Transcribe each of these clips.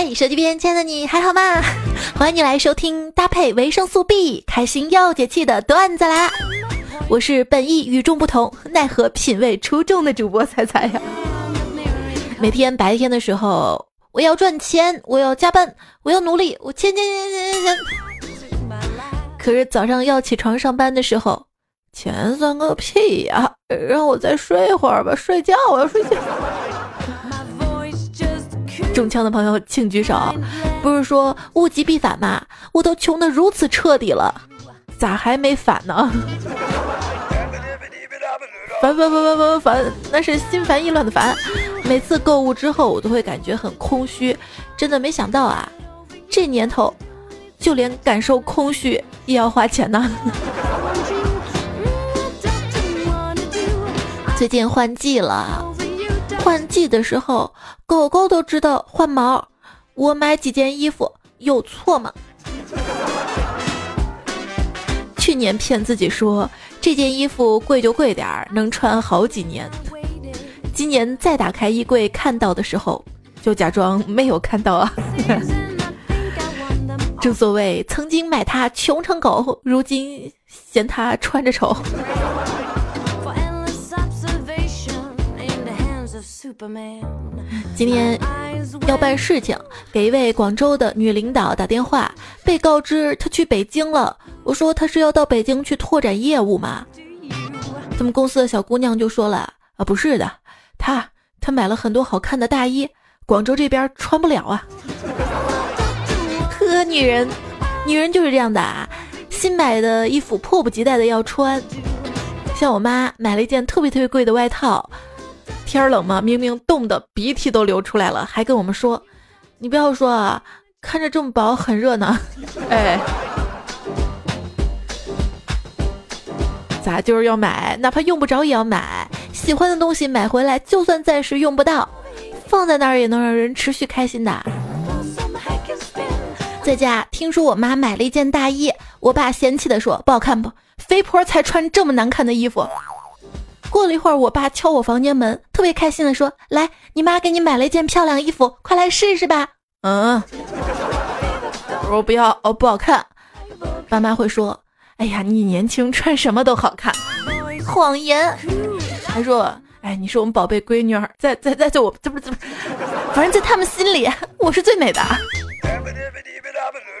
嗨，手机边亲爱的你还好吗？欢迎你来收听搭配维生素 B 开心又解气的段子啦！我是本意与众不同，奈何品味出众的主播彩彩呀。每天白天的时候，我要赚钱，我要加班，我要努力，我钱钱钱钱钱。可是早上要起床上班的时候，钱算个屁呀！让我再睡会儿吧，睡觉，我要睡觉。中枪的朋友请举手。不是说物极必反吗？我都穷得如此彻底了，咋还没反呢？烦烦烦烦烦烦，那是心烦意乱的烦。每次购物之后，我都会感觉很空虚。真的没想到啊，这年头，就连感受空虚也要花钱呢。最近换季了，换季的时候，狗狗都知道换毛。我买几件衣服有错吗？去年骗自己说这件衣服贵就贵点儿，能穿好几年。今年再打开衣柜看到的时候，就假装没有看到啊。正所谓曾经买它穷成狗，如今嫌它穿着丑。今天要办事情，给一位广州的女领导打电话，被告知她去北京了。我说她是要到北京去拓展业务吗？咱们公司的小姑娘就说了啊，不是的，她她买了很多好看的大衣，广州这边穿不了啊。呵，女人，女人就是这样的啊，新买的衣服迫不及待的要穿。像我妈买了一件特别特别贵的外套。天冷吗？明明冻得鼻涕都流出来了，还跟我们说：“你不要说啊，看着这么薄，很热呢。”哎，咋就是要买？哪怕用不着也要买。喜欢的东西买回来，就算暂时用不到，放在那儿也能让人持续开心的。在家听说我妈买了一件大衣，我爸嫌弃的说：“不好看不？肥婆才穿这么难看的衣服。”过了一会儿，我爸敲我房间门，特别开心的说：“来，你妈给你买了一件漂亮衣服，快来试试吧。”嗯，我不要，哦，不好看。爸妈会说：“哎呀，你年轻，穿什么都好看。”谎言。还说：“哎，你是我们宝贝闺女儿，在在在在我这不这不，反正在他们心里，我是最美的。”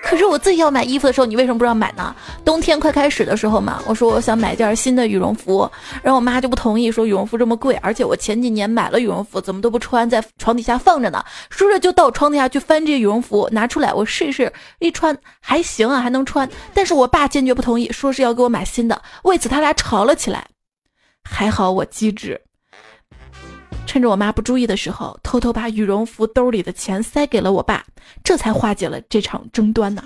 可是我自己要买衣服的时候，你为什么不让买呢？冬天快开始的时候嘛，我说我想买件新的羽绒服，然后我妈就不同意，说羽绒服这么贵，而且我前几年买了羽绒服，怎么都不穿，在床底下放着呢。说着就到床底下去翻这羽绒服，拿出来我试一试，一穿还行啊，还能穿。但是我爸坚决不同意，说是要给我买新的，为此他俩吵了起来。还好我机智。趁着我妈不注意的时候，偷偷把羽绒服兜里的钱塞给了我爸，这才化解了这场争端呢。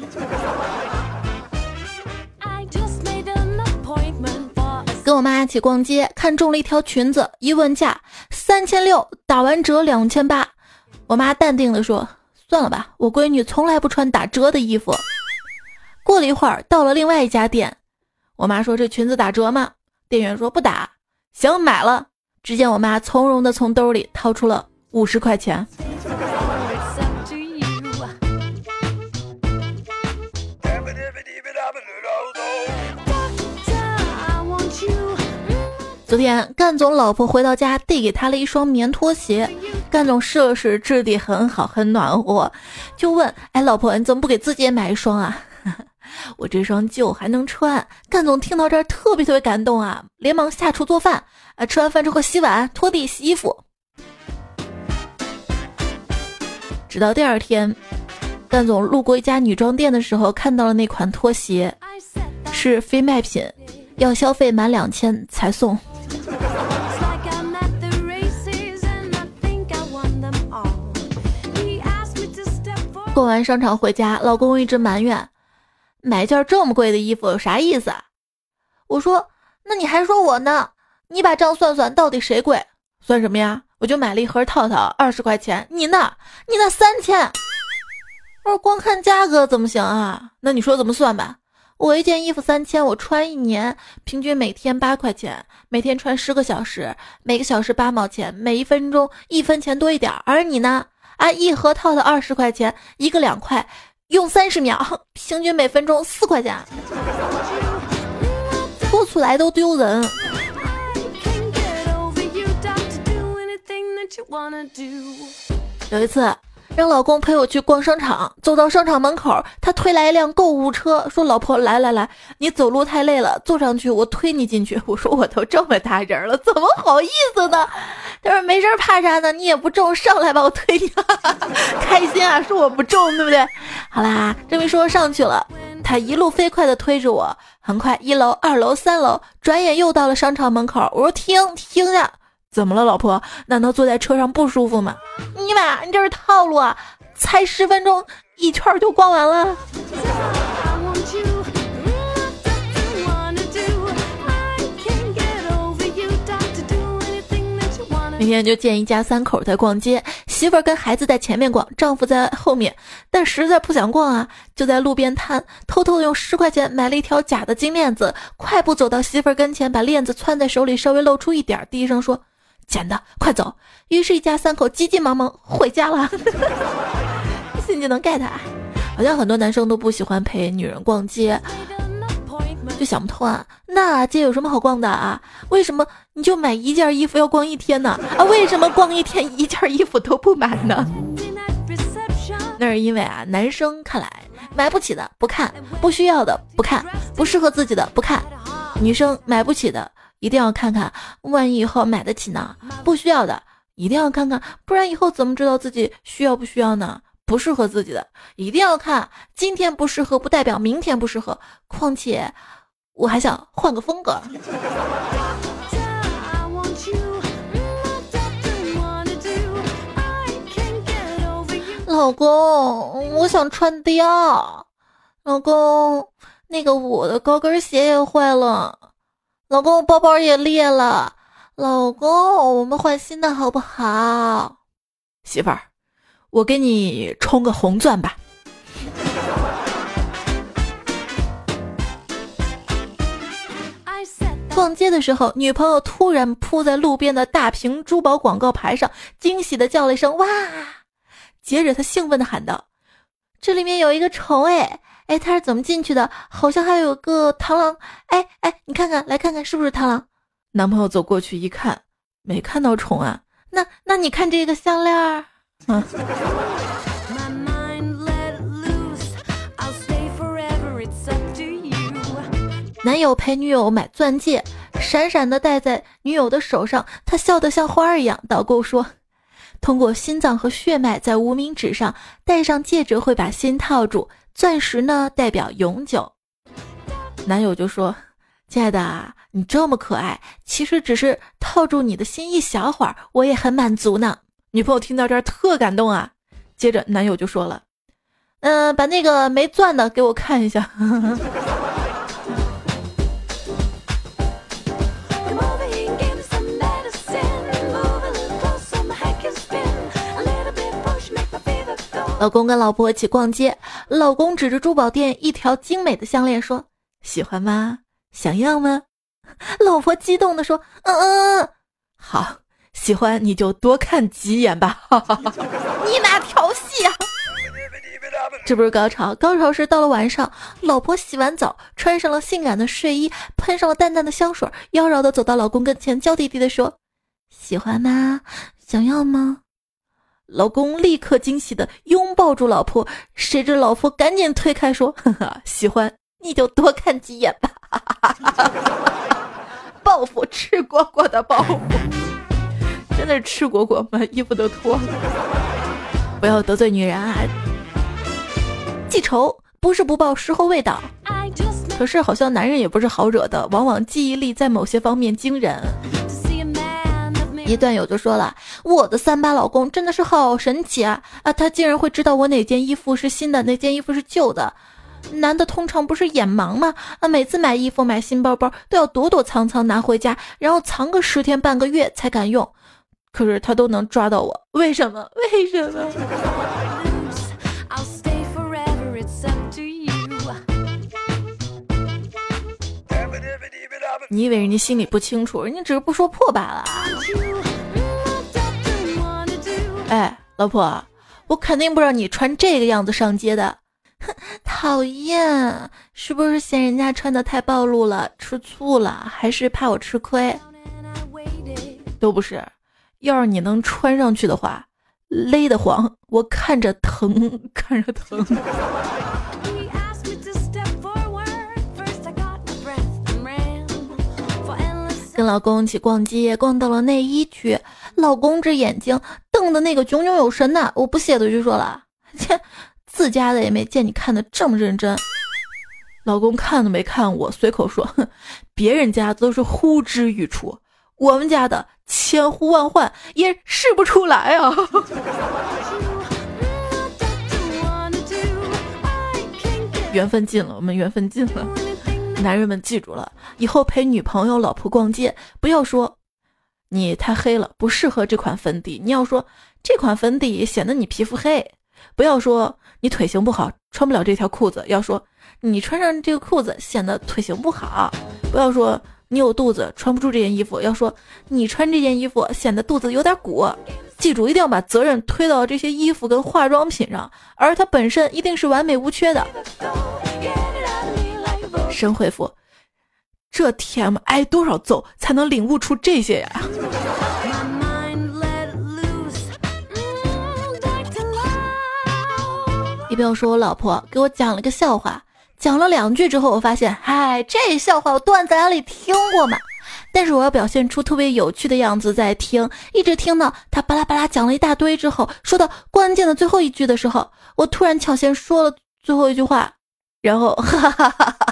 跟我妈一起逛街，看中了一条裙子，一问价三千六，打完折两千八。我妈淡定地说：“算了吧，我闺女从来不穿打折的衣服。”过了一会儿，到了另外一家店，我妈说：“这裙子打折吗？”店员说：“不打。”行，买了。只见我妈从容的从兜里掏出了五十块钱。昨天干总老婆回到家，递给他了一双棉拖鞋。干总试了试，质地很好，很暖和，就问：“哎，老婆，你怎么不给自己也买一双啊？” 我这双旧还能穿。干总听到这儿特别特别感动啊，连忙下厨做饭。啊，吃完饭之后洗碗、拖地、洗衣服。直到第二天，蛋总路过一家女装店的时候，看到了那款拖鞋，是非卖品，要消费满两千才送。逛完商场回家，老公一直埋怨。买件这么贵的衣服有啥意思啊？我说，那你还说我呢？你把账算算，到底谁贵？算什么呀？我就买了一盒套套，二十块钱。你呢？你那三千。我说光看价格怎么行啊？那你说怎么算吧？我一件衣服三千，我穿一年，平均每天八块钱，每天穿十个小时，每个小时八毛钱，每一分钟一分钱多一点。而你呢？啊，一盒套的二十块钱，一个两块，用三十秒，平均每分钟四块钱，说 出来都丢人。有一次。让老公陪我去逛商场，走到商场门口，他推来一辆购物车，说：“老婆，来来来，你走路太累了，坐上去，我推你进去。”我说：“我都这么大人了，怎么好意思呢？” 他说：“没事，怕啥呢？你也不重，上来吧，我推你。”开心啊，说我不重，对不对？好啦，这么一说上去了，他一路飞快地推着我，很快一楼、二楼、三楼，转眼又到了商场门口。我说：“停，停下。”怎么了，老婆？难道坐在车上不舒服吗？你妈，你这是套路啊！才十分钟，一圈就逛完了。明天就见一家三口在逛街，媳妇儿跟孩子在前面逛，丈夫在后面，但实在不想逛啊，就在路边摊偷偷的用十块钱买了一条假的金链子，快步走到媳妇儿跟前，把链子攥在手里，稍微露出一点，低声说。捡的，快走！于是，一家三口急急忙忙回家了。信就能 get 好像很多男生都不喜欢陪女人逛街，就想不通啊。那街有什么好逛的啊？为什么你就买一件衣服要逛一天呢？啊，为什么逛一天一件衣服都不买呢？那是因为啊，男生看来买不起的不看，不需要的不看，不适合自己的不看。女生买不起的。一定要看看，万一以后买得起呢？不需要的，一定要看看，不然以后怎么知道自己需要不需要呢？不适合自己的，一定要看。今天不适合，不代表明天不适合。况且，我还想换个风格。老公，我想穿貂。老公，那个我的高跟鞋也坏了。老公，包包也裂了。老公，我们换新的好不好？媳妇儿，我给你充个红钻吧。逛街的时候，女朋友突然扑在路边的大屏珠宝广告牌上，惊喜的叫了一声“哇”，接着她兴奋的喊道：“这里面有一个虫哎！”哎，他是怎么进去的？好像还有个螳螂。哎哎，你看看，来看看是不是螳螂？男朋友走过去一看，没看到虫啊。那那你看这个项链儿，嗯。男友陪女友买钻戒，闪闪的戴在女友的手上，他笑得像花儿一样。导购说，通过心脏和血脉在无名指上戴上戒指，会把心套住。钻石呢，代表永久。男友就说：“亲爱的，你这么可爱，其实只是套住你的心一小会儿，我也很满足呢。”女朋友听到这儿特感动啊。接着男友就说了：“嗯，把那个没钻的给我看一下。”老公跟老婆一起逛街，老公指着珠宝店一条精美的项链说：“喜欢吗？想要吗？”老婆激动的说：“嗯嗯，好，喜欢你就多看几眼吧。”你哪调戏啊？这不是高潮，高潮是到了晚上，老婆洗完澡，穿上了性感的睡衣，喷上了淡淡的香水，妖娆的走到老公跟前，娇滴滴的说：“喜欢吗？想要吗？”老公立刻惊喜的拥抱住老婆，谁知老婆赶紧推开说：“呵呵，喜欢你就多看几眼吧。” 报复，赤果果的报复，真的是赤果果吗？衣服都脱了。不要得罪女人啊！记仇不是不报，时候未到。可是好像男人也不是好惹的，往往记忆力在某些方面惊人。一段友就说了：“我的三八老公真的是好神奇啊啊！他竟然会知道我哪件衣服是新的，哪件衣服是旧的。男的通常不是眼盲吗？啊，每次买衣服、买新包包都要躲躲藏藏拿回家，然后藏个十天半个月才敢用。可是他都能抓到我，为什么？为什么？”你以为人家心里不清楚，人家只是不说破罢了。哎，老婆，我肯定不让你穿这个样子上街的。哼，讨厌，是不是嫌人家穿的太暴露了，吃醋了，还是怕我吃亏？都不是，要是你能穿上去的话，勒得慌，我看着疼，看着疼。跟老公一起逛街，逛到了内衣区，老公这眼睛瞪的那个炯炯有神呐，我不屑的就说了，切。自家的也没见你看的这么认真，老公看都没看我，随口说：“哼别人家都是呼之欲出，我们家的千呼万唤也试不出来啊。”缘分尽了，我们缘分尽了。男人们记住了，以后陪女朋友、老婆逛街，不要说你太黑了，不适合这款粉底，你要说这款粉底显得你皮肤黑。不要说你腿型不好，穿不了这条裤子。要说你穿上这个裤子显得腿型不好。不要说你有肚子穿不住这件衣服。要说你穿这件衣服显得肚子有点鼓。记住，一定要把责任推到这些衣服跟化妆品上，而它本身一定是完美无缺的。神回复：这 TM 挨多少揍才能领悟出这些呀？你不要说我老婆给我讲了个笑话，讲了两句之后，我发现，嗨，这笑话我段子里听过嘛。但是我要表现出特别有趣的样子在听，一直听到他巴拉巴拉讲了一大堆之后，说到关键的最后一句的时候，我突然抢先说了最后一句话，然后哈哈哈哈。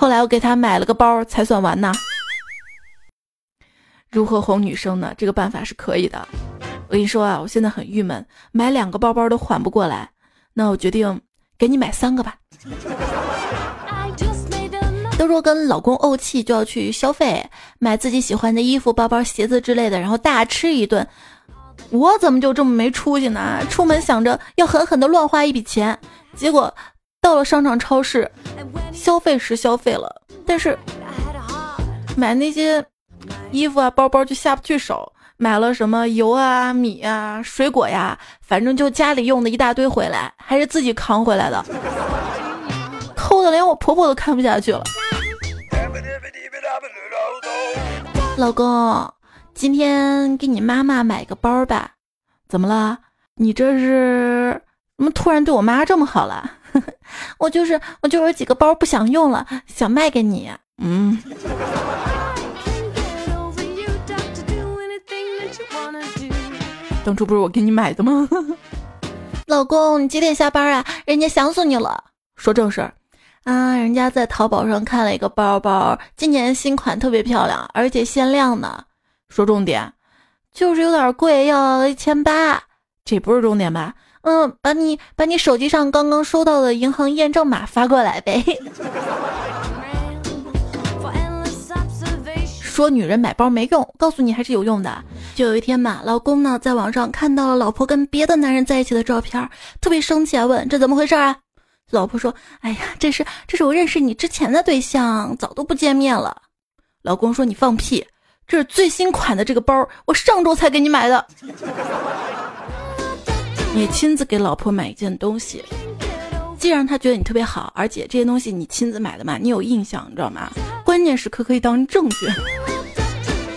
后来我给他买了个包才算完呢。如何哄女生呢？这个办法是可以的。我跟你说啊，我现在很郁闷，买两个包包都缓不过来，那我决定给你买三个吧。都说跟老公怄气就要去消费，买自己喜欢的衣服、包包、鞋子之类的，然后大吃一顿。我怎么就这么没出息呢？出门想着要狠狠的乱花一笔钱，结果到了商场、超市，消费时消费了，但是买那些衣服啊、包包就下不去手。买了什么油啊、米啊、水果呀，反正就家里用的一大堆回来，还是自己扛回来的，抠的连我婆婆都看不下去了。老公，今天给你妈妈买个包吧？怎么了？你这是怎么突然对我妈这么好了？我就是我就有几个包不想用了，想卖给你。嗯。当初不是我给你买的吗？老公，你几点下班啊？人家想死你了。说正事儿啊，人家在淘宝上看了一个包包，今年新款特别漂亮，而且限量呢。说重点，就是有点贵，要一千八。这不是重点吧？嗯，把你把你手机上刚刚收到的银行验证码发过来呗。说女人买包没用，告诉你还是有用的。就有一天嘛，老公呢在网上看到了老婆跟别的男人在一起的照片，特别生气啊，问这怎么回事啊？老婆说：“哎呀，这是这是我认识你之前的对象，早都不见面了。”老公说：“你放屁，这是最新款的这个包，我上周才给你买的。”你亲自给老婆买一件东西。既然她觉得你特别好，而且这些东西你亲自买的嘛，你有印象，你知道吗？关键时刻可以当证据。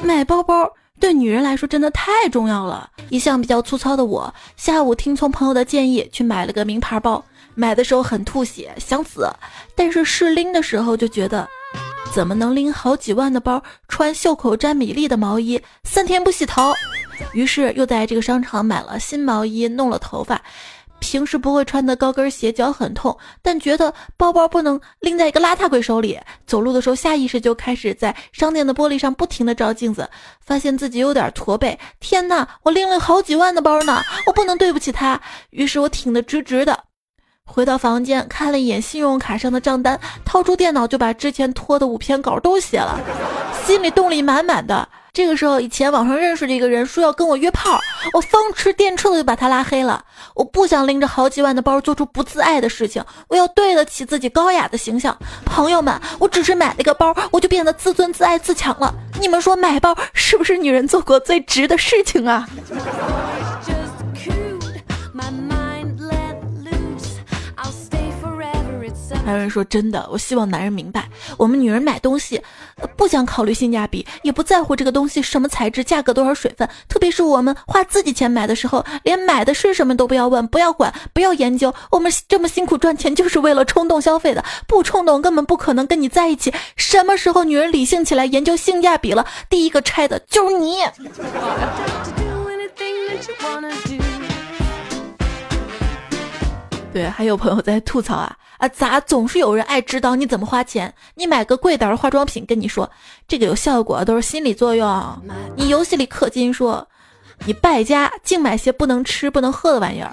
买包包对女人来说真的太重要了。一向比较粗糙的我，下午听从朋友的建议去买了个名牌包。买的时候很吐血，想死，但是试拎的时候就觉得，怎么能拎好几万的包，穿袖口沾米粒的毛衣，三天不洗头？于是又在这个商场买了新毛衣，弄了头发。平时不会穿的高跟鞋，脚很痛，但觉得包包不能拎在一个邋遢鬼手里。走路的时候，下意识就开始在商店的玻璃上不停的照镜子，发现自己有点驼背。天呐，我拎了好几万的包呢，我不能对不起他。于是我挺得直直的，回到房间看了一眼信用卡上的账单，掏出电脑就把之前拖的五篇稿都写了，心里动力满满的。这个时候，以前网上认识的一个人说要跟我约炮，我风驰电掣的就把他拉黑了。我不想拎着好几万的包做出不自爱的事情，我要对得起自己高雅的形象。朋友们，我只是买了个包，我就变得自尊自爱自强了。你们说买包是不是女人做过最值的事情啊？还有人说真的，我希望男人明白，我们女人买东西不想考虑性价比，也不在乎这个东西什么材质、价格多少水分。特别是我们花自己钱买的时候，连买的是什么都不要问、不要管、不要研究。我们这么辛苦赚钱，就是为了冲动消费的，不冲动根本不可能跟你在一起。什么时候女人理性起来，研究性价比了，第一个拆的就是你。对，还有朋友在吐槽啊啊，咋总是有人爱指导你怎么花钱？你买个贵点儿的化妆品，跟你说这个有效果，都是心理作用。你游戏里氪金说，你败家净买些不能吃不能喝的玩意儿。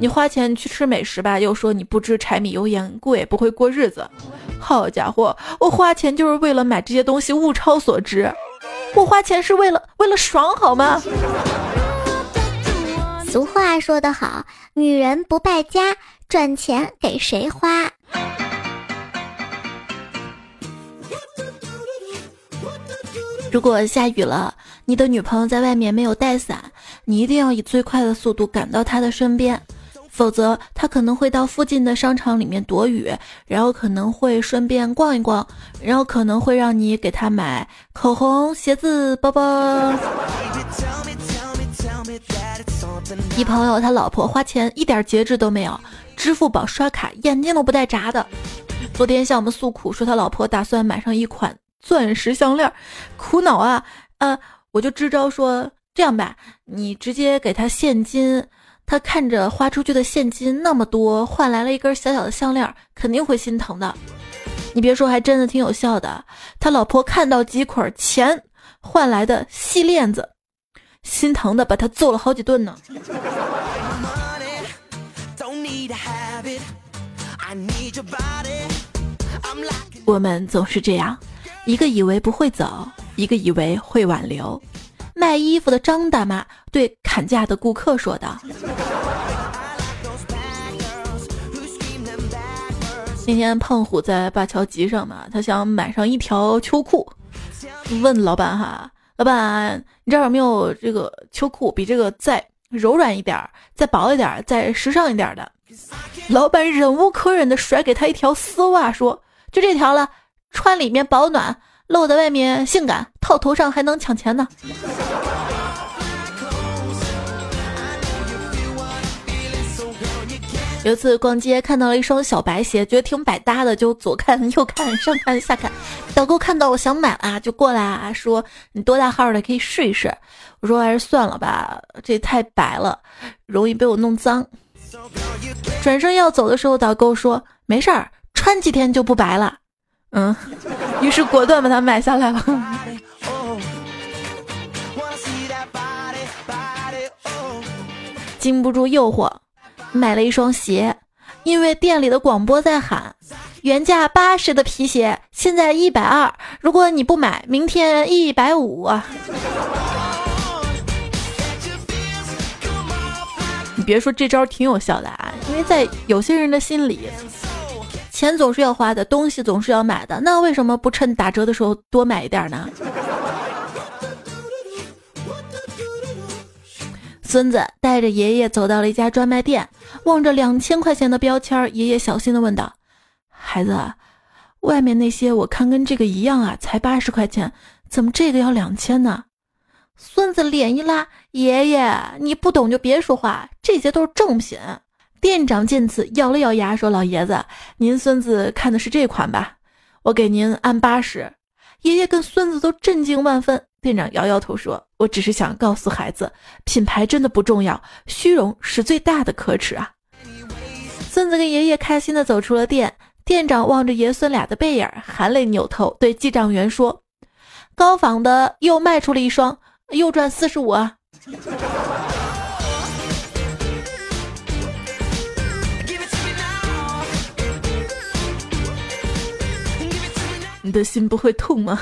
你花钱去吃美食吧，又说你不知柴米油盐贵，不会过日子。好家伙，我花钱就是为了买这些东西，物超所值。我花钱是为了为了爽，好吗？俗话说得好，女人不败家，赚钱给谁花？如果下雨了，你的女朋友在外面没有带伞，你一定要以最快的速度赶到她的身边，否则她可能会到附近的商场里面躲雨，然后可能会顺便逛一逛，然后可能会让你给她买口红、鞋子、包包。一朋友他老婆花钱一点节制都没有，支付宝刷卡眼睛都不带眨的。昨天向我们诉苦说他老婆打算买上一款钻石项链，苦恼啊！呃，我就支招说这样吧，你直接给他现金，他看着花出去的现金那么多，换来了一根小小的项链，肯定会心疼的。你别说，还真的挺有效的。他老婆看到几捆钱换来的细链子。心疼的把他揍了好几顿呢。我们总是这样，一个以为不会走，一个以为会挽留。卖衣服的张大妈对砍价的顾客说道：“那天胖虎在灞桥集上嘛，他想买上一条秋裤，问老板哈。”老板，你这儿有没有这个秋裤，比这个再柔软一点、再薄一点、再时尚一点的？老板忍无可忍的甩给他一条丝袜，说：“就这条了，穿里面保暖，露在外面性感，套头上还能抢钱呢。”有一次逛街看到了一双小白鞋，觉得挺百搭的，就左看右看上看下看。导购看到我想买啊，就过来啊说：“你多大号的可以试一试。”我说：“还是算了吧，这太白了，容易被我弄脏。”转身要走的时候，导购说：“没事儿，穿几天就不白了。”嗯，于是果断把它买下来了。经不住诱惑。买了一双鞋，因为店里的广播在喊，原价八十的皮鞋现在一百二，如果你不买，明天一百五。你别说这招挺有效的啊，因为在有些人的心里，钱总是要花的，东西总是要买的，那为什么不趁打折的时候多买一点呢？孙子带着爷爷走到了一家专卖店，望着两千块钱的标签，爷爷小心的问道：“孩子，外面那些我看跟这个一样啊，才八十块钱，怎么这个要两千呢？”孙子脸一拉：“爷爷，你不懂就别说话，这些都是正品。”店长见此咬了咬牙说：“老爷子，您孙子看的是这款吧？我给您按八十。”爷爷跟孙子都震惊万分。店长摇摇头说：“我只是想告诉孩子，品牌真的不重要，虚荣是最大的可耻啊。”孙子跟爷爷开心的走出了店。店长望着爷孙俩的背影，含泪扭头对记账员说：“高仿的又卖出了一双，又赚四十五啊！”你的心不会痛吗？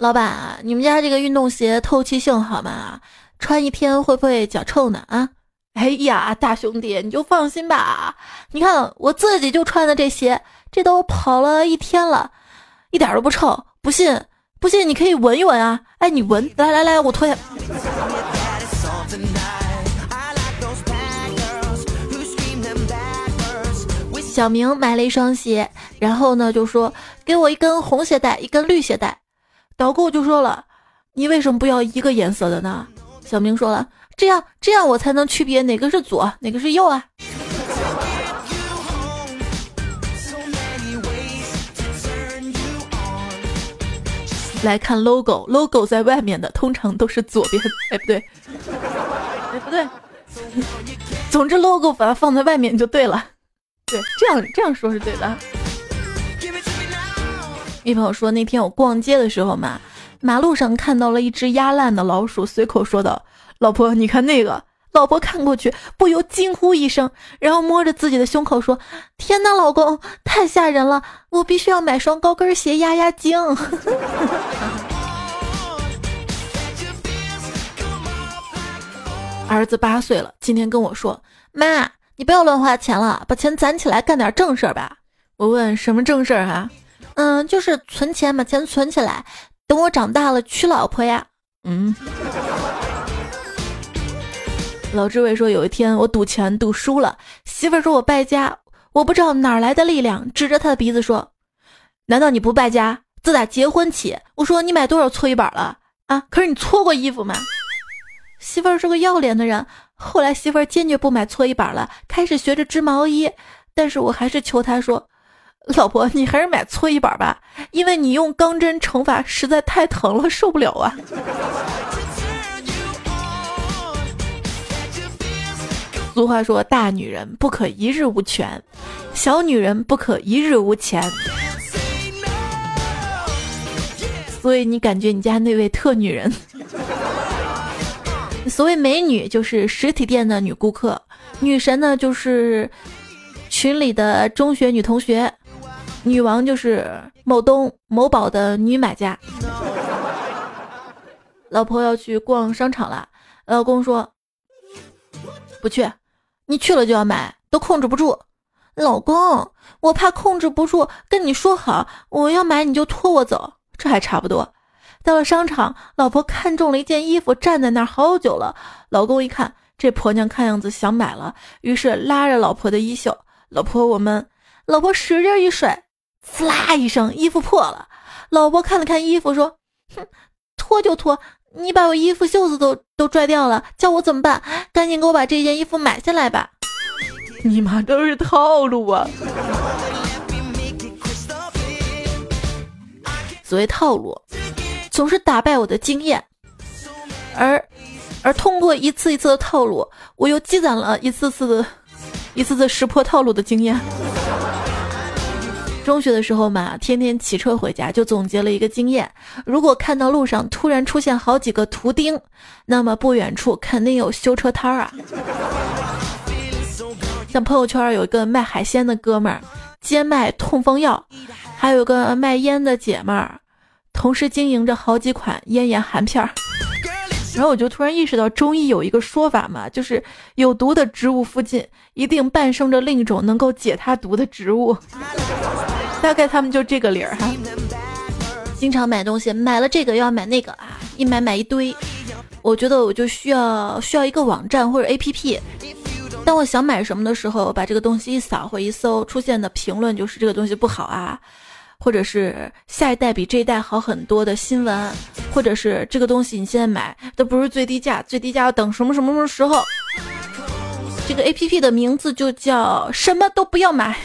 老板，你们家这个运动鞋透气性好吗？穿一天会不会脚臭呢？啊，哎呀，大兄弟，你就放心吧。你看我自己就穿的这鞋，这都跑了一天了，一点都不臭。不信，不信你可以闻一闻啊。哎，你闻，来来来，我脱下。小明买了一双鞋，然后呢就说给我一根红鞋带，一根绿鞋带。导购就说了，你为什么不要一个颜色的呢？小明说了，这样这样我才能区别哪个是左，哪个是右啊。来看 logo，logo 在外面的通常都是左边，哎不对，哎不对，总之 logo 把它放在外面就对了，对，这样这样说是对的。一朋友说那天我逛街的时候嘛，马路上看到了一只压烂的老鼠，随口说道：“老婆，你看那个。”老婆看过去，不由惊呼一声，然后摸着自己的胸口说：“天哪，老公，太吓人了！我必须要买双高跟鞋压压惊。” 儿子八岁了，今天跟我说：“妈，你不要乱花钱了，把钱攒起来干点正事儿吧。”我问：“什么正事儿啊？”“嗯，就是存钱，把钱存起来，等我长大了娶老婆呀。”“嗯。”老志伟说：“有一天我赌钱赌输了，媳妇儿说我败家，我不知道哪来的力量，指着他的鼻子说：‘难道你不败家？自打结婚起，我说你买多少搓衣板了啊？可是你搓过衣服吗？’媳妇儿是个要脸的人，后来媳妇儿坚决不买搓衣板了，开始学着织毛衣。但是我还是求她说：‘老婆，你还是买搓衣板吧，因为你用钢针惩罚实在太疼了，受不了啊。’”俗话说：“大女人不可一日无权，小女人不可一日无钱。”所以你感觉你家那位特女人，所谓美女就是实体店的女顾客，女神呢就是群里的中学女同学，女王就是某东某宝的女买家。老婆要去逛商场了，老公说不去。你去了就要买，都控制不住，老公，我怕控制不住，跟你说好，我要买你就拖我走，这还差不多。到了商场，老婆看中了一件衣服，站在那儿好久了。老公一看，这婆娘看样子想买了，于是拉着老婆的衣袖，老婆我们，老婆使劲一甩，呲啦一声，衣服破了。老婆看了看衣服，说：“哼，脱就脱。”你把我衣服袖子都都拽掉了，叫我怎么办？赶紧给我把这件衣服买下来吧！你妈都是套路啊！所谓套路，总是打败我的经验，而而通过一次一次的套路，我又积攒了一次次的、一次次识破套路的经验。中学的时候嘛，天天骑车回家，就总结了一个经验：如果看到路上突然出现好几个图钉，那么不远处肯定有修车摊儿啊。像朋友圈有一个卖海鲜的哥们儿，兼卖痛风药；还有个卖烟的姐们儿，同时经营着好几款咽炎含片儿。然后我就突然意识到，中医有一个说法嘛，就是有毒的植物附近一定伴生着另一种能够解它毒的植物。大概他们就这个理儿哈，经常买东西，买了这个又要买那个啊，一买买一堆。我觉得我就需要需要一个网站或者 APP，当我想买什么的时候，把这个东西一扫或一搜，出现的评论就是这个东西不好啊，或者是下一代比这一代好很多的新闻，或者是这个东西你现在买都不是最低价，最低价要等什么什么什么时候。这个 APP 的名字就叫什么都不要买。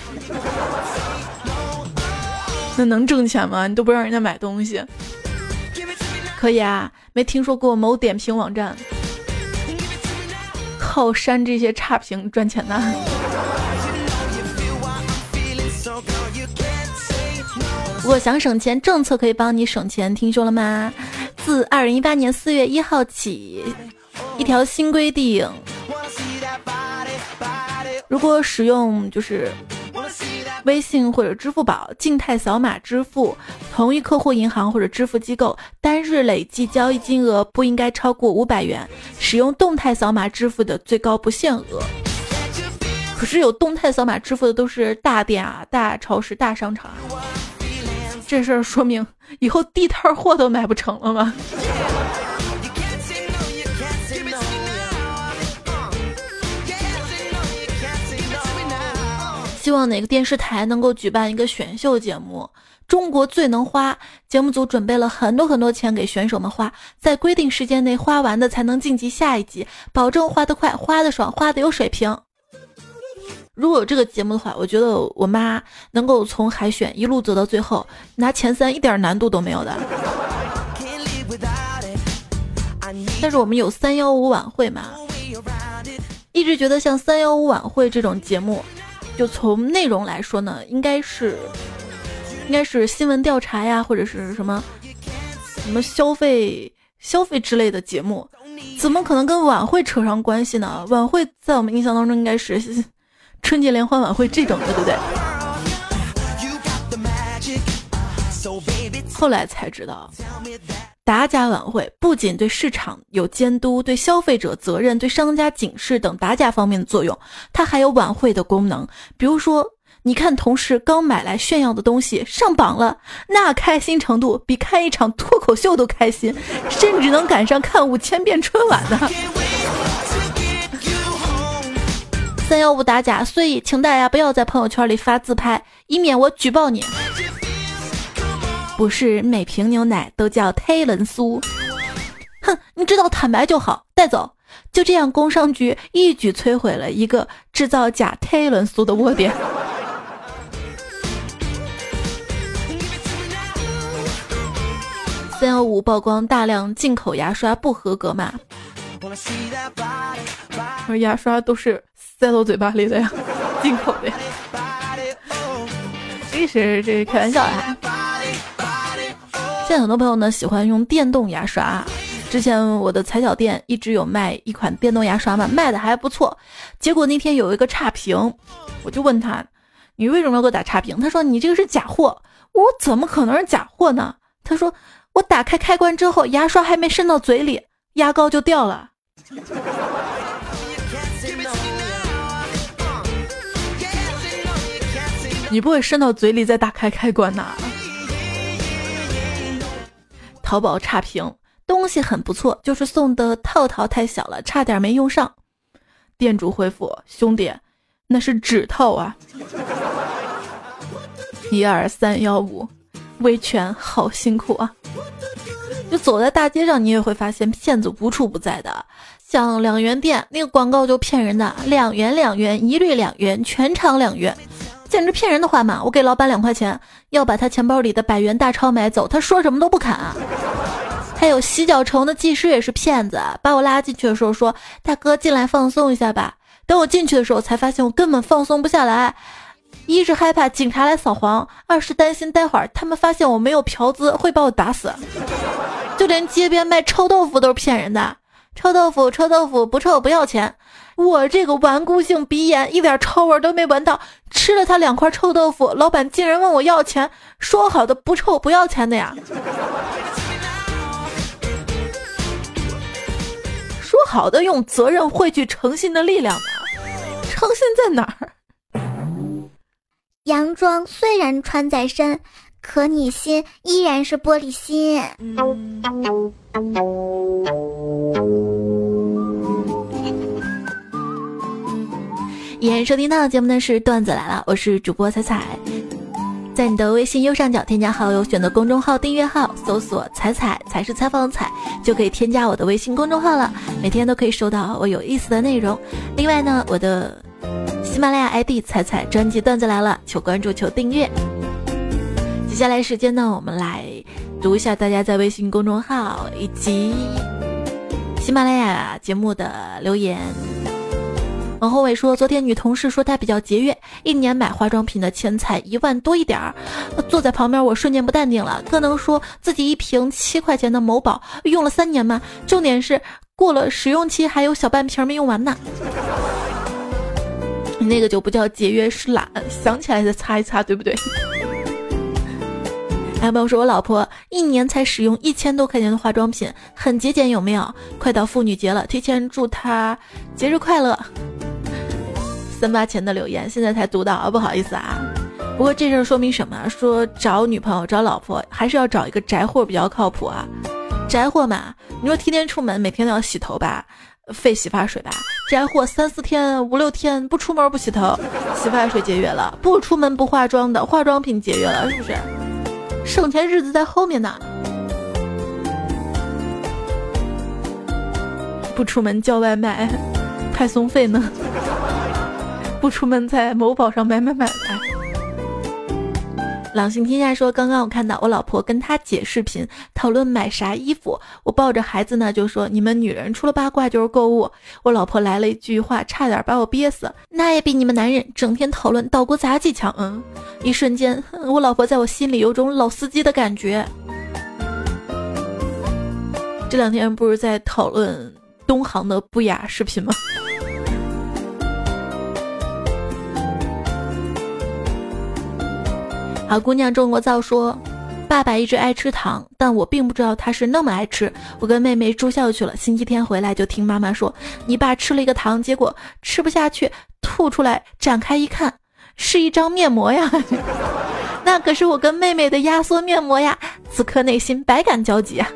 那能挣钱吗？你都不让人家买东西，可以啊？没听说过某点评网站靠删这些差评赚钱的？如果想省钱，政策可以帮你省钱，听说了吗？自二零一八年四月一号起，一条新规定，如果使用就是。微信或者支付宝静态扫码支付，同一客户银行或者支付机构单日累计交易金额不应该超过五百元。使用动态扫码支付的最高不限额。可是有动态扫码支付的都是大店啊、大超市、大商场，这事儿说明以后地摊货都买不成了吗？希望哪个电视台能够举办一个选秀节目，《中国最能花》。节目组准备了很多很多钱给选手们花，在规定时间内花完的才能晋级下一集，保证花得快、花得爽、花得有水平。如果有这个节目的话，我觉得我妈能够从海选一路走到最后，拿前三一点难度都没有的。但是我们有三幺五晚会嘛，一直觉得像三幺五晚会这种节目，就从内容来说呢，应该是应该是新闻调查呀，或者是什么什么消费消费之类的节目，怎么可能跟晚会扯上关系呢？晚会在我们印象当中应该是。春节联欢晚会这种的，对不对？后来才知道，打假晚会不仅对市场有监督、对消费者责任、对商家警示等打假方面的作用，它还有晚会的功能。比如说，你看同事刚买来炫耀的东西上榜了，那开心程度比看一场脱口秀都开心，甚至能赶上看五千遍春晚呢。三幺五打假，所以请大家不要在朋友圈里发自拍，以免我举报你。不是每瓶牛奶都叫忒伦苏，哼，你知道坦白就好，带走。就这样，工商局一举摧毁了一个制造假忒伦苏的窝点。三幺五曝光大量进口牙刷不合格嘛？我牙刷都是。塞到嘴巴里的呀，进口的呀，这是这是开玩笑的。现在很多朋友呢喜欢用电动牙刷，之前我的踩脚店一直有卖一款电动牙刷嘛，卖的还不错。结果那天有一个差评，我就问他，你为什么要给我打差评？他说你这个是假货。我怎么可能是假货呢？他说我打开开关之后，牙刷还没伸到嘴里，牙膏就掉了。你不会伸到嘴里再打开开关呐？淘宝差评，东西很不错，就是送的套套太小了，差点没用上。店主回复：兄弟，那是纸套啊。一二三幺五，维权好辛苦啊！就走在大街上，你也会发现骗子无处不在的。像两元店那个广告就骗人的，两元两元，一律两元，全场两元。简直骗人的话嘛！我给老板两块钱，要把他钱包里的百元大钞买走，他说什么都不肯。还有洗脚城的技师也是骗子，把我拉进去的时候说：“大哥进来放松一下吧。”等我进去的时候，才发现我根本放松不下来。一是害怕警察来扫黄，二是担心待会儿他们发现我没有嫖资会把我打死。就连街边卖臭豆腐都是骗人的，臭豆腐臭豆腐不臭不要钱。我这个顽固性鼻炎，一点臭味都没闻到，吃了他两块臭豆腐，老板竟然问我要钱，说好的不臭不要钱的呀？说好的用责任汇聚诚信的力量呢？诚信在哪儿？洋装虽然穿在身，可你心依然是玻璃心。依然收听到的节目呢是段子来了，我是主播彩彩，在你的微信右上角添加好友，选择公众号订阅号，搜索“彩彩才是采访彩”，就可以添加我的微信公众号了，每天都可以收到我有意思的内容。另外呢，我的喜马拉雅 ID 彩彩专辑段子来了，求关注求订阅。接下来时间呢，我们来读一下大家在微信公众号以及喜马拉雅节目的留言。王宏伟说：“昨天女同事说她比较节约，一年买化妆品的钱才一万多一点儿。坐在旁边，我瞬间不淡定了。可能说自己一瓶七块钱的某宝用了三年吗？重点是过了使用期，还有小半瓶没用完呢。那个就不叫节约，是懒，想起来再擦一擦，对不对？”还有朋友说：“我老婆一年才使用一千多块钱的化妆品，很节俭，有没有？快到妇女节了，提前祝她节日快乐。”三八前的留言现在才读到啊，不好意思啊。不过这事儿说明什么？说找女朋友、找老婆还是要找一个宅货比较靠谱啊。宅货嘛，你说天天出门，每天都要洗头吧？费洗发水吧，宅货三四天、五六天不出门不洗头，洗发水节约了；不出门不化妆的，化妆品节约了，是不是？省钱日子在后面呢。不出门叫外卖，派送费呢？不出门在某宝上买买买。朗行天下说，刚刚我看到我老婆跟他姐视频讨论买啥衣服，我抱着孩子呢就说：“你们女人除了八卦就是购物。”我老婆来了一句话，差点把我憋死。那也比你们男人整天讨论岛国杂技强。嗯，一瞬间，我老婆在我心里有种老司机的感觉。这两天不是在讨论东航的不雅视频吗？好姑娘中国造说，爸爸一直爱吃糖，但我并不知道他是那么爱吃。我跟妹妹住校去了，星期天回来就听妈妈说，你爸吃了一个糖，结果吃不下去，吐出来，展开一看，是一张面膜呀，那可是我跟妹妹的压缩面膜呀！此刻内心百感交集啊。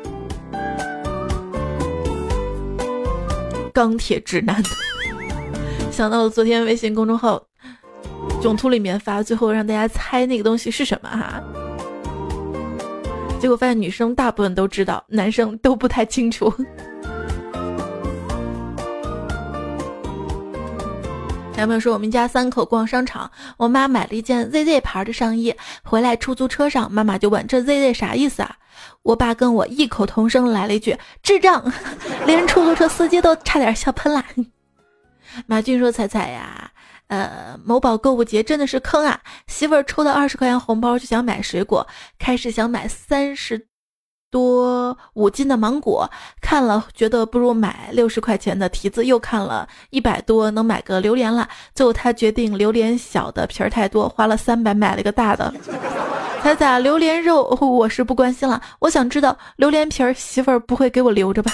钢铁直男，想到了昨天微信公众号。囧图里面发，最后让大家猜那个东西是什么哈，结果发现女生大部分都知道，男生都不太清楚。男朋友说，我们家三口逛商场，我妈买了一件 ZZ 牌的上衣，回来出租车上，妈妈就问这 ZZ 啥意思啊？我爸跟我异口同声来了一句智障，连出租车司机都差点笑喷了。马俊说：“彩彩呀。”呃，某宝购物节真的是坑啊！媳妇儿抽到二十块钱红包就想买水果，开始想买三十多五斤的芒果，看了觉得不如买六十块钱的提子，又看了一百多能买个榴莲了，最后他决定榴莲小的皮儿太多，花了三百买了个大的。彩彩，榴莲肉我是不关心了，我想知道榴莲皮儿媳妇儿不会给我留着吧？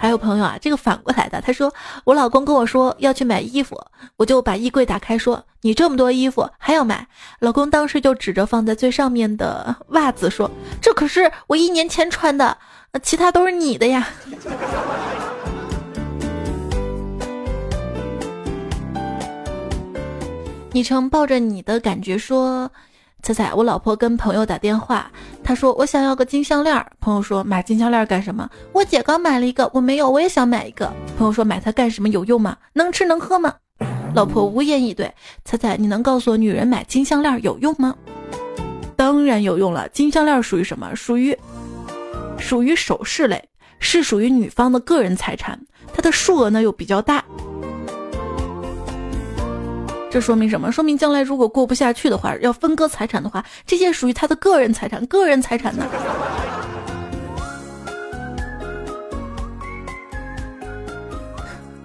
还有朋友啊，这个反过来的，他说我老公跟我说要去买衣服，我就把衣柜打开说你这么多衣服还要买？老公当时就指着放在最上面的袜子说，这可是我一年前穿的，其他都是你的呀。昵称抱着你的感觉说。彩彩，我老婆跟朋友打电话，她说我想要个金项链。朋友说买金项链干什么？我姐刚买了一个，我没有，我也想买一个。朋友说买它干什么？有用吗？能吃能喝吗？老婆无言以对。彩彩，你能告诉我女人买金项链有用吗？当然有用了。金项链属于什么？属于属于首饰类，是属于女方的个人财产，它的数额呢又比较大。这说明什么？说明将来如果过不下去的话，要分割财产的话，这些属于他的个人财产，个人财产呢？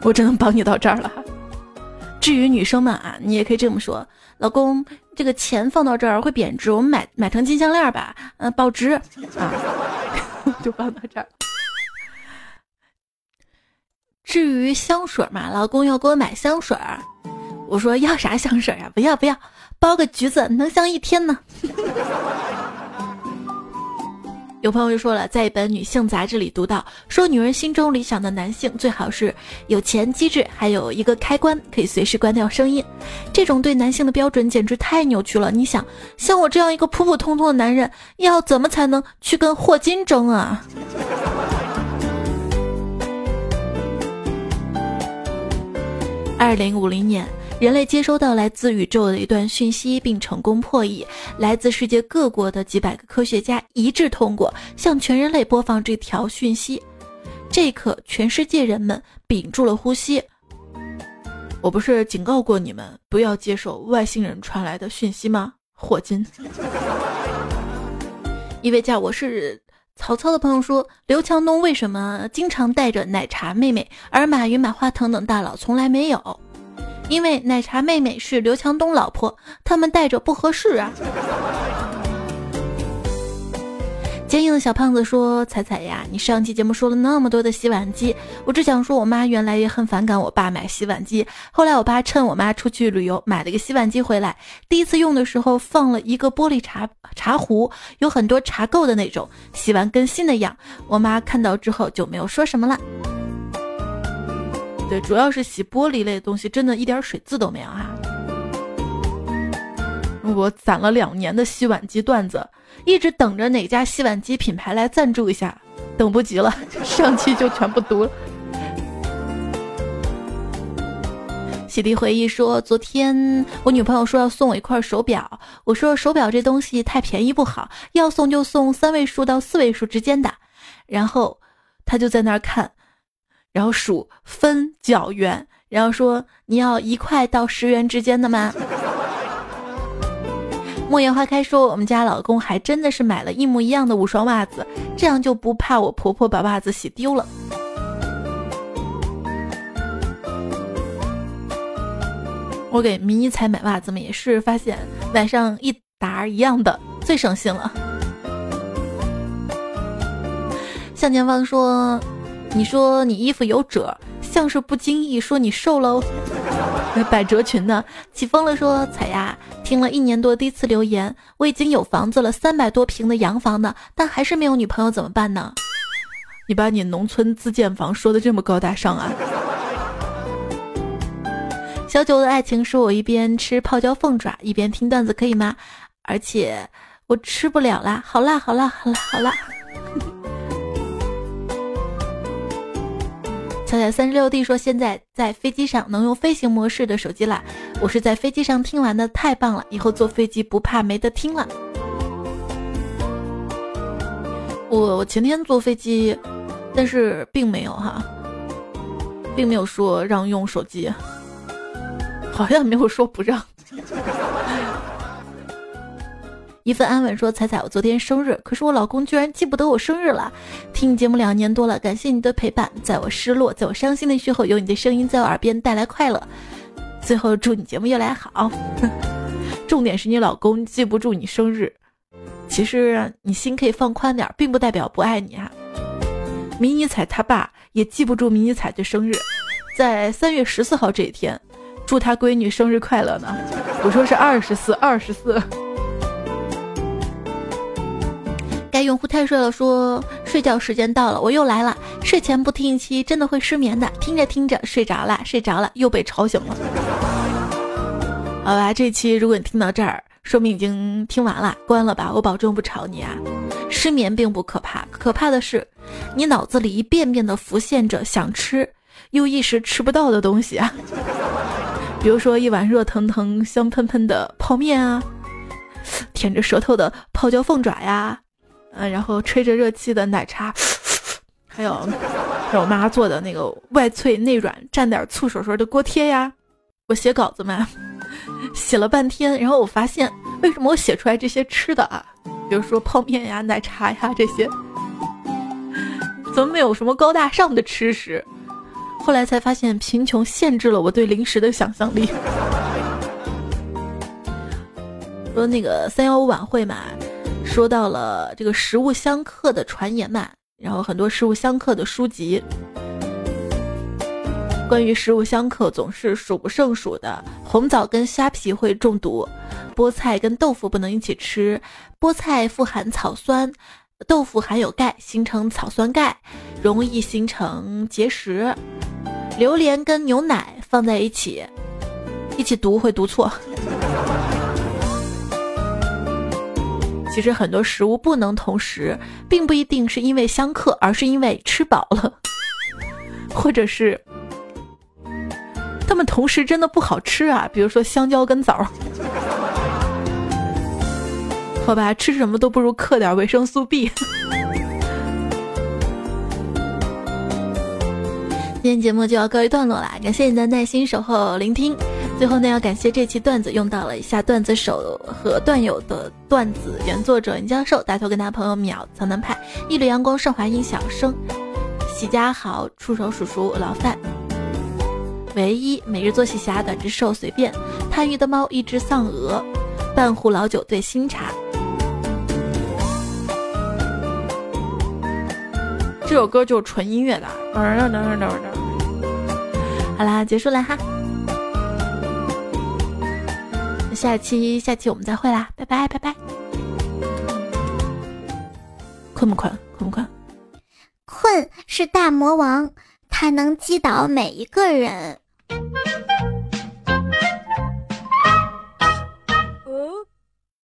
我只能帮你到这儿了。至于女生们啊，你也可以这么说：老公，这个钱放到这儿会贬值，我们买买成金项链吧，嗯，保值啊，就放到这儿。至于香水嘛，老公要给我买香水。我说要啥香水啊？不要不要，包个橘子能香一天呢。有朋友就说了，在一本女性杂志里读到，说女人心中理想的男性最好是有钱、机智，还有一个开关可以随时关掉声音。这种对男性的标准简直太扭曲了。你想，像我这样一个普普通通的男人，要怎么才能去跟霍金争啊？二零五零年。人类接收到来自宇宙的一段讯息，并成功破译。来自世界各国的几百个科学家一致通过，向全人类播放这条讯息。这一刻，全世界人们屏住了呼吸。我不是警告过你们不要接受外星人传来的讯息吗？霍金。一位叫我是曹操的朋友说：“刘强东为什么经常带着奶茶妹妹，而马云、马化腾等大佬从来没有？”因为奶茶妹妹是刘强东老婆，他们带着不合适啊。坚硬的小胖子说：“彩彩呀，你上期节目说了那么多的洗碗机，我只想说，我妈原来也很反感我爸买洗碗机。后来我爸趁我妈出去旅游，买了个洗碗机回来。第一次用的时候，放了一个玻璃茶茶壶，有很多茶垢的那种，洗完跟新的一样。我妈看到之后就没有说什么了。对，主要是洗玻璃类的东西，真的一点水渍都没有哈。我攒了两年的洗碗机段子。”一直等着哪家洗碗机品牌来赞助一下，等不及了，上期就全部读了。洗涤回忆说，昨天我女朋友说要送我一块手表，我说手表这东西太便宜不好，要送就送三位数到四位数之间的。然后她就在那儿看，然后数分角元，然后说你要一块到十元之间的吗？莫言花开说：“我们家老公还真的是买了一模一样的五双袜子，这样就不怕我婆婆把袜子洗丢了。”我给迷你彩买袜子嘛，也是发现买上一沓一样的最省心了。向前方说：“你说你衣服有褶，像是不经意说你瘦喽。”百褶裙呢？起风了，说彩呀，听了一年多，第一次留言。我已经有房子了，三百多平的洋房呢，但还是没有女朋友，怎么办呢？你把你农村自建房说的这么高大上啊？小九的爱情是我一边吃泡椒凤爪一边听段子，可以吗？而且我吃不了啦，好辣，好辣，好辣，好辣。彩彩三十六弟说：“现在在飞机上能用飞行模式的手机啦，我是在飞机上听完的，太棒了！以后坐飞机不怕没得听了。”我我前天坐飞机，但是并没有哈，并没有说让用手机，好像没有说不让。一份安稳说：“彩彩，我昨天生日，可是我老公居然记不得我生日了。听你节目两年多了，感谢你的陪伴，在我失落，在我伤心的时候，有你的声音在我耳边带来快乐。最后祝你节目越来越好。重点是你老公记不住你生日，其实你心可以放宽点，并不代表不爱你啊。迷你彩他爸也记不住迷你彩的生日，在三月十四号这一天，祝他闺女生日快乐呢。我说是二十四，二十四。”该用户太睡了，说睡觉时间到了，我又来了。睡前不听一期真的会失眠的，听着听着睡着了，睡着了又被吵醒了。好吧，这期如果你听到这儿，说明已经听完了，关了吧，我保证不吵你啊。失眠并不可怕，可怕的是你脑子里一遍遍的浮现着想吃又一时吃不到的东西啊，比如说一碗热腾腾、香喷喷的泡面啊，舔着舌头的泡椒凤爪呀。嗯，然后吹着热气的奶茶，还有还有我妈做的那个外脆内软、蘸点醋手手的锅贴呀。我写稿子嘛，写了半天，然后我发现为什么我写出来这些吃的啊，比如说泡面呀、奶茶呀这些，怎么没有什么高大上的吃食？后来才发现，贫穷限制了我对零食的想象力。说那个三幺五晚会嘛。说到了这个食物相克的传言嘛，然后很多食物相克的书籍，关于食物相克总是数不胜数的。红枣跟虾皮会中毒，菠菜跟豆腐不能一起吃，菠菜富含草酸，豆腐含有钙，形成草酸钙，容易形成结石。榴莲跟牛奶放在一起，一起读会读错。其实很多食物不能同时，并不一定是因为相克，而是因为吃饱了，或者是它们同时真的不好吃啊。比如说香蕉跟枣，好吧，吃什么都不如嗑点维生素 B。今天节目就要告一段落啦，感谢你的耐心守候聆听。最后呢，要感谢这期段子用到了以下段子手和段友的段子原作者尹教授、大头跟他朋友秒、曹南派、一缕阳光、盛华音、小生、喜家豪、出手叔叔、老范、唯一、每日作息侠、短之兽、随便、贪鱼的猫、一只丧鹅、半壶老酒兑新茶。这首歌就是纯音乐的。好啦，结束了哈。下期下期我们再会啦，拜拜拜拜。困不困？困不困？困是大魔王，他能击倒每一个人。